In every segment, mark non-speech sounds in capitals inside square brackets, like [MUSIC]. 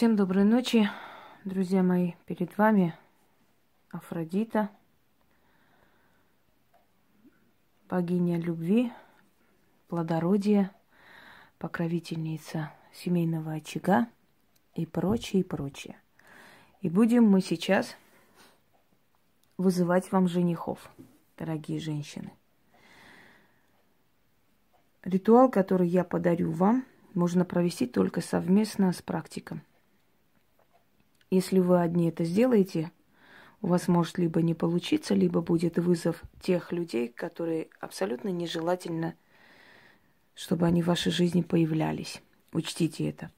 Всем доброй ночи, друзья мои. Перед вами Афродита, богиня любви, плодородия, покровительница семейного очага и прочее, и прочее. И будем мы сейчас вызывать вам женихов, дорогие женщины. Ритуал, который я подарю вам, можно провести только совместно с практиком. Если вы одни это сделаете, у вас может либо не получиться, либо будет вызов тех людей, которые абсолютно нежелательно, чтобы они в вашей жизни появлялись. Учтите это.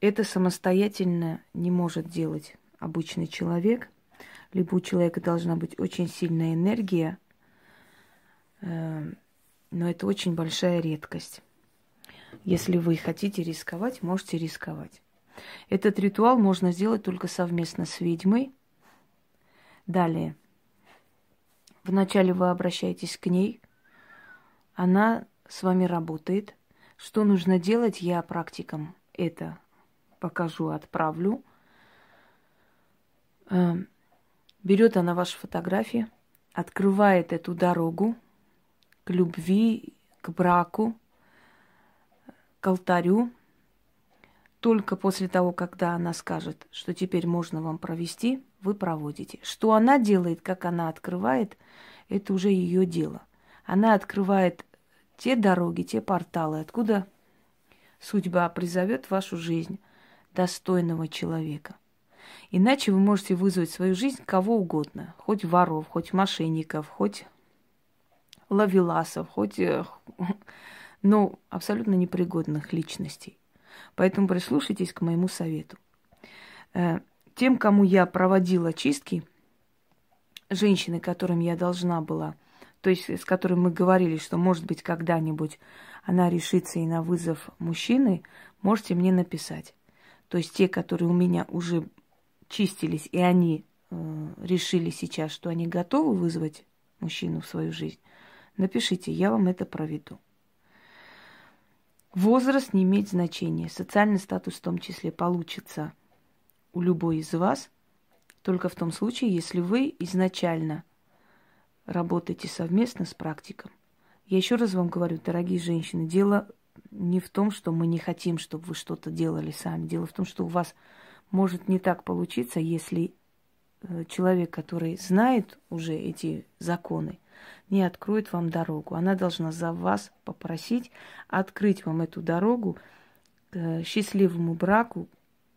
Это самостоятельно не может делать обычный человек. Либо у человека должна быть очень сильная энергия, э, но это очень большая редкость. Если вы хотите рисковать, можете рисковать. Этот ритуал можно сделать только совместно с ведьмой. Далее. Вначале вы обращаетесь к ней. Она с вами работает. Что нужно делать, я практикам это покажу, отправлю. Эм, берет она ваши фотографии, открывает эту дорогу к любви, к браку, к алтарю, только после того, когда она скажет, что теперь можно вам провести, вы проводите. Что она делает, как она открывает, это уже ее дело. Она открывает те дороги, те порталы, откуда судьба призовет вашу жизнь достойного человека. Иначе вы можете вызвать в свою жизнь кого угодно, хоть воров, хоть мошенников, хоть лавеласов, хоть, э, [LAUGHS] ну, абсолютно непригодных личностей. Поэтому прислушайтесь к моему совету. Э, тем, кому я проводила чистки, женщины, которым я должна была, то есть с которыми мы говорили, что, может быть, когда-нибудь она решится и на вызов мужчины, можете мне написать. То есть те, которые у меня уже чистились, и они э, решили сейчас, что они готовы вызвать мужчину в свою жизнь, напишите, я вам это проведу. Возраст не имеет значения. Социальный статус в том числе получится у любой из вас только в том случае, если вы изначально работаете совместно с практиком. Я еще раз вам говорю, дорогие женщины, дело не в том, что мы не хотим, чтобы вы что-то делали сами. Дело в том, что у вас может не так получиться, если человек, который знает уже эти законы, не откроет вам дорогу. Она должна за вас попросить открыть вам эту дорогу к счастливому браку,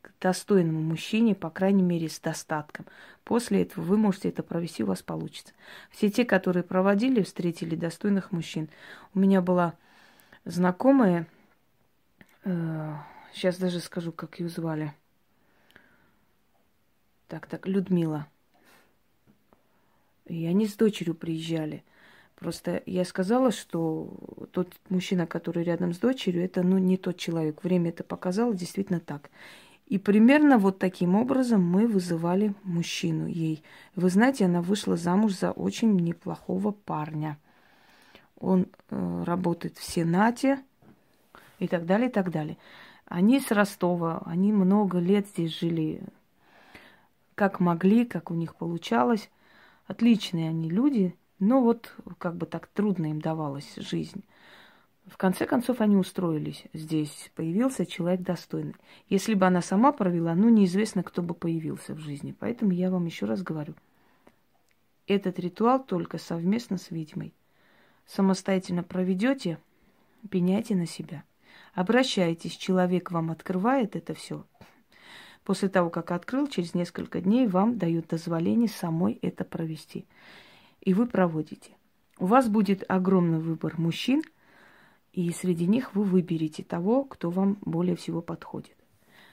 к достойному мужчине, по крайней мере, с достатком. После этого вы можете это провести, у вас получится. Все те, которые проводили, встретили достойных мужчин. У меня была знакомая, э, сейчас даже скажу, как ее звали. Так, так, Людмила. И они с дочерью приезжали. Просто я сказала, что тот мужчина, который рядом с дочерью, это ну, не тот человек. Время это показало действительно так. И примерно вот таким образом мы вызывали мужчину ей. Вы знаете, она вышла замуж за очень неплохого парня. Он э, работает в Сенате и так далее, и так далее. Они с Ростова, они много лет здесь жили, как могли, как у них получалось. Отличные они люди, но вот как бы так трудно им давалась жизнь. В конце концов они устроились здесь. Появился человек достойный. Если бы она сама провела, ну неизвестно, кто бы появился в жизни. Поэтому я вам еще раз говорю. Этот ритуал только совместно с ведьмой. Самостоятельно проведете, пеняйте на себя. Обращайтесь, человек вам открывает это все. После того, как открыл, через несколько дней вам дают дозволение самой это провести и вы проводите. У вас будет огромный выбор мужчин, и среди них вы выберете того, кто вам более всего подходит.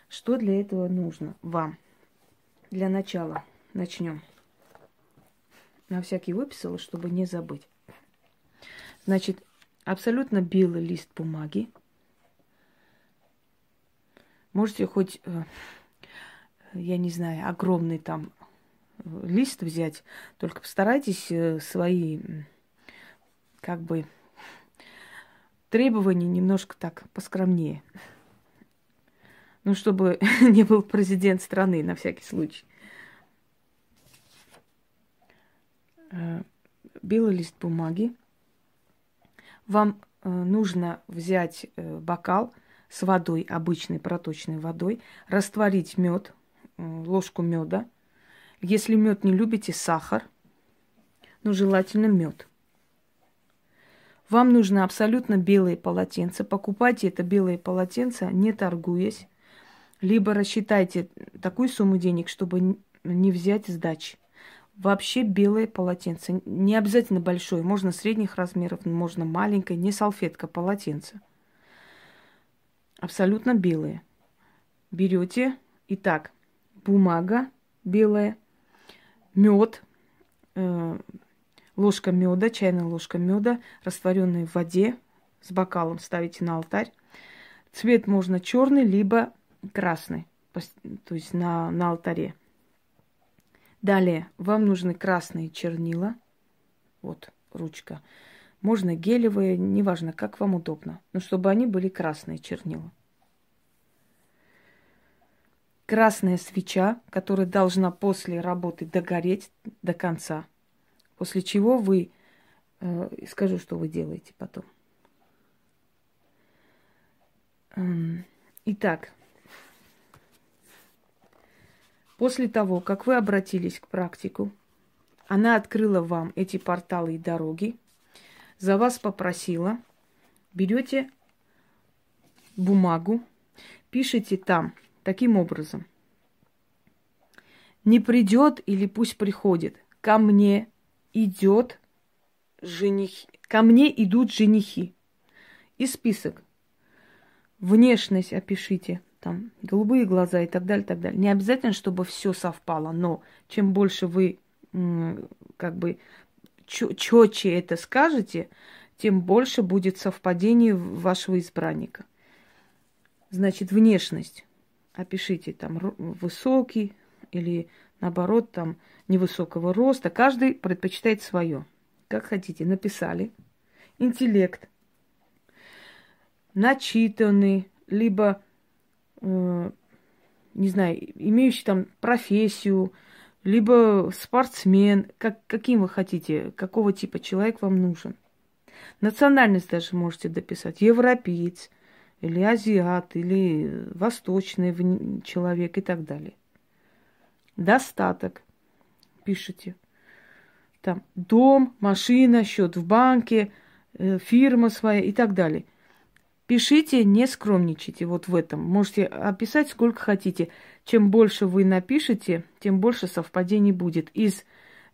Что для этого нужно вам? Для начала начнем. На всякий выписала, чтобы не забыть. Значит, абсолютно белый лист бумаги. Можете хоть, э, я не знаю, огромный там лист взять, только постарайтесь э, свои, как бы, требования немножко так поскромнее. Ну, чтобы [LAUGHS] не был президент страны, на всякий случай. Э, белый лист бумаги. Вам э, нужно взять бокал с водой, обычной проточной водой, растворить мед, ложку меда. Если мед не любите, сахар, но желательно мед. Вам нужно абсолютно белые полотенца. Покупайте это белое полотенце, не торгуясь. Либо рассчитайте такую сумму денег, чтобы не взять сдачи. Вообще белое полотенце. Не обязательно большое. Можно средних размеров, можно маленькое. Не салфетка, полотенце. Абсолютно белые. Берете. Итак, бумага белая, мед, э, ложка меда, чайная ложка меда, растворенной в воде с бокалом ставите на алтарь. Цвет можно черный, либо красный, то есть на, на алтаре. Далее вам нужны красные чернила. Вот ручка. Можно гелевые, неважно, как вам удобно. Но чтобы они были красные чернила. Красная свеча, которая должна после работы догореть до конца. После чего вы... Э, скажу, что вы делаете потом. Эм, итак, После того, как вы обратились к практику, она открыла вам эти порталы и дороги, за вас попросила, берете бумагу, пишите там таким образом. Не придет или пусть приходит. Ко мне идет жених. Ко мне идут женихи. И список. Внешность опишите там голубые глаза и так далее, так далее. Не обязательно, чтобы все совпало, но чем больше вы как бы четче это скажете, тем больше будет совпадение вашего избранника. Значит, внешность. Опишите там высокий или наоборот там невысокого роста. Каждый предпочитает свое. Как хотите. Написали. Интеллект. Начитанный, либо Э, не знаю, имеющий там профессию, либо спортсмен, как, каким вы хотите, какого типа человек вам нужен. Национальность даже можете дописать. Европеец, или азиат, или восточный человек и так далее. Достаток. Пишите. Там дом, машина, счет в банке, э, фирма своя и так далее – Пишите, не скромничайте вот в этом. Можете описать сколько хотите. Чем больше вы напишете, тем больше совпадений будет. Из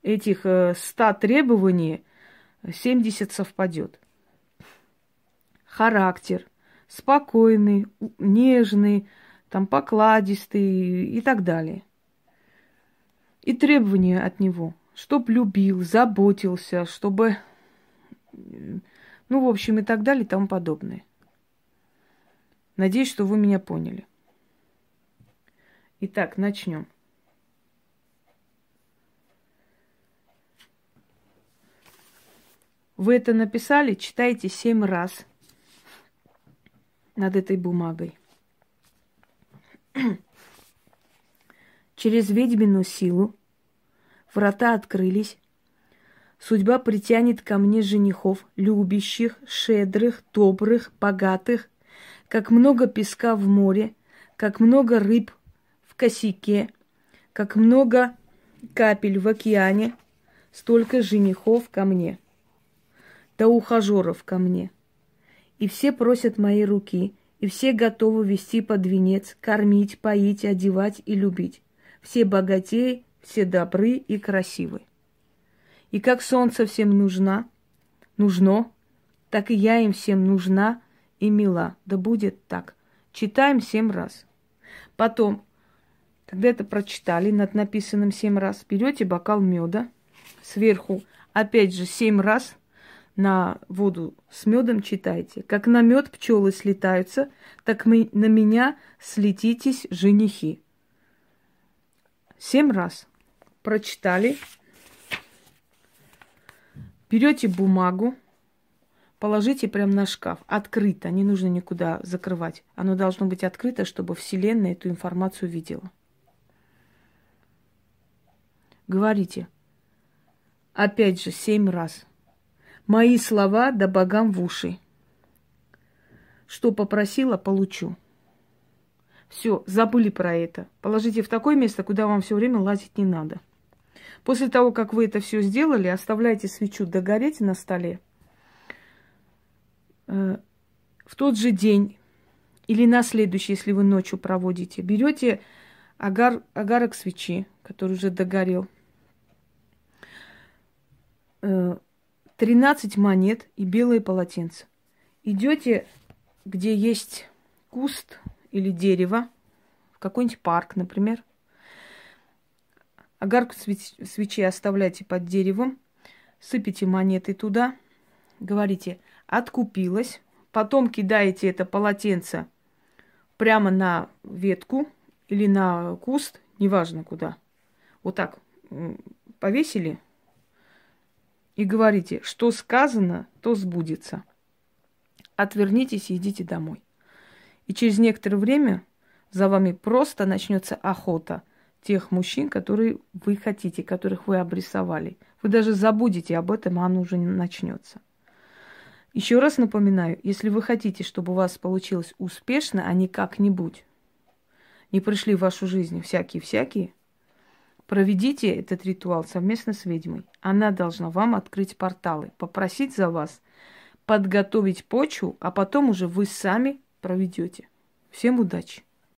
этих 100 э, требований 70 совпадет. Характер. Спокойный, нежный, там покладистый и так далее. И требования от него. Чтоб любил, заботился, чтобы... Ну, в общем, и так далее и тому подобное. Надеюсь, что вы меня поняли. Итак, начнем. Вы это написали, читайте семь раз над этой бумагой. Через ведьмину силу врата открылись. Судьба притянет ко мне женихов, любящих, щедрых, добрых, богатых, как много песка в море, как много рыб в косяке, как много капель в океане, столько женихов ко мне, да ухажеров ко мне. И все просят моей руки, и все готовы вести под венец, кормить, поить, одевать и любить. Все богатеи, все добры и красивы. И как солнце всем нужна, нужно, так и я им всем нужна и мила. Да будет так. Читаем семь раз. Потом, когда это прочитали над написанным семь раз, берете бокал меда, сверху опять же семь раз на воду с медом читайте. Как на мед пчелы слетаются, так мы, на меня слетитесь женихи. Семь раз прочитали. Берете бумагу, положите прямо на шкаф, открыто, не нужно никуда закрывать. Оно должно быть открыто, чтобы Вселенная эту информацию видела. Говорите. Опять же, семь раз. Мои слова да богам в уши. Что попросила, получу. Все, забыли про это. Положите в такое место, куда вам все время лазить не надо. После того, как вы это все сделали, оставляйте свечу догореть на столе. Э, в тот же день или на следующий, если вы ночью проводите, берете агар, агарок свечи, который уже догорел, 13 э, монет и белое полотенце. Идете, где есть куст или дерево, в какой-нибудь парк, например. Огарку свечи оставляйте под деревом, сыпите монеты туда, говорите «откупилась», потом кидаете это полотенце прямо на ветку или на куст, неважно куда. Вот так повесили и говорите, что сказано, то сбудется. Отвернитесь и идите домой. И через некоторое время за вами просто начнется охота тех мужчин, которые вы хотите, которых вы обрисовали. Вы даже забудете об этом, а оно уже начнется. Еще раз напоминаю, если вы хотите, чтобы у вас получилось успешно, а не как-нибудь, не пришли в вашу жизнь всякие-всякие, проведите этот ритуал совместно с ведьмой. Она должна вам открыть порталы, попросить за вас, подготовить почву, а потом уже вы сами проведете. Всем удачи!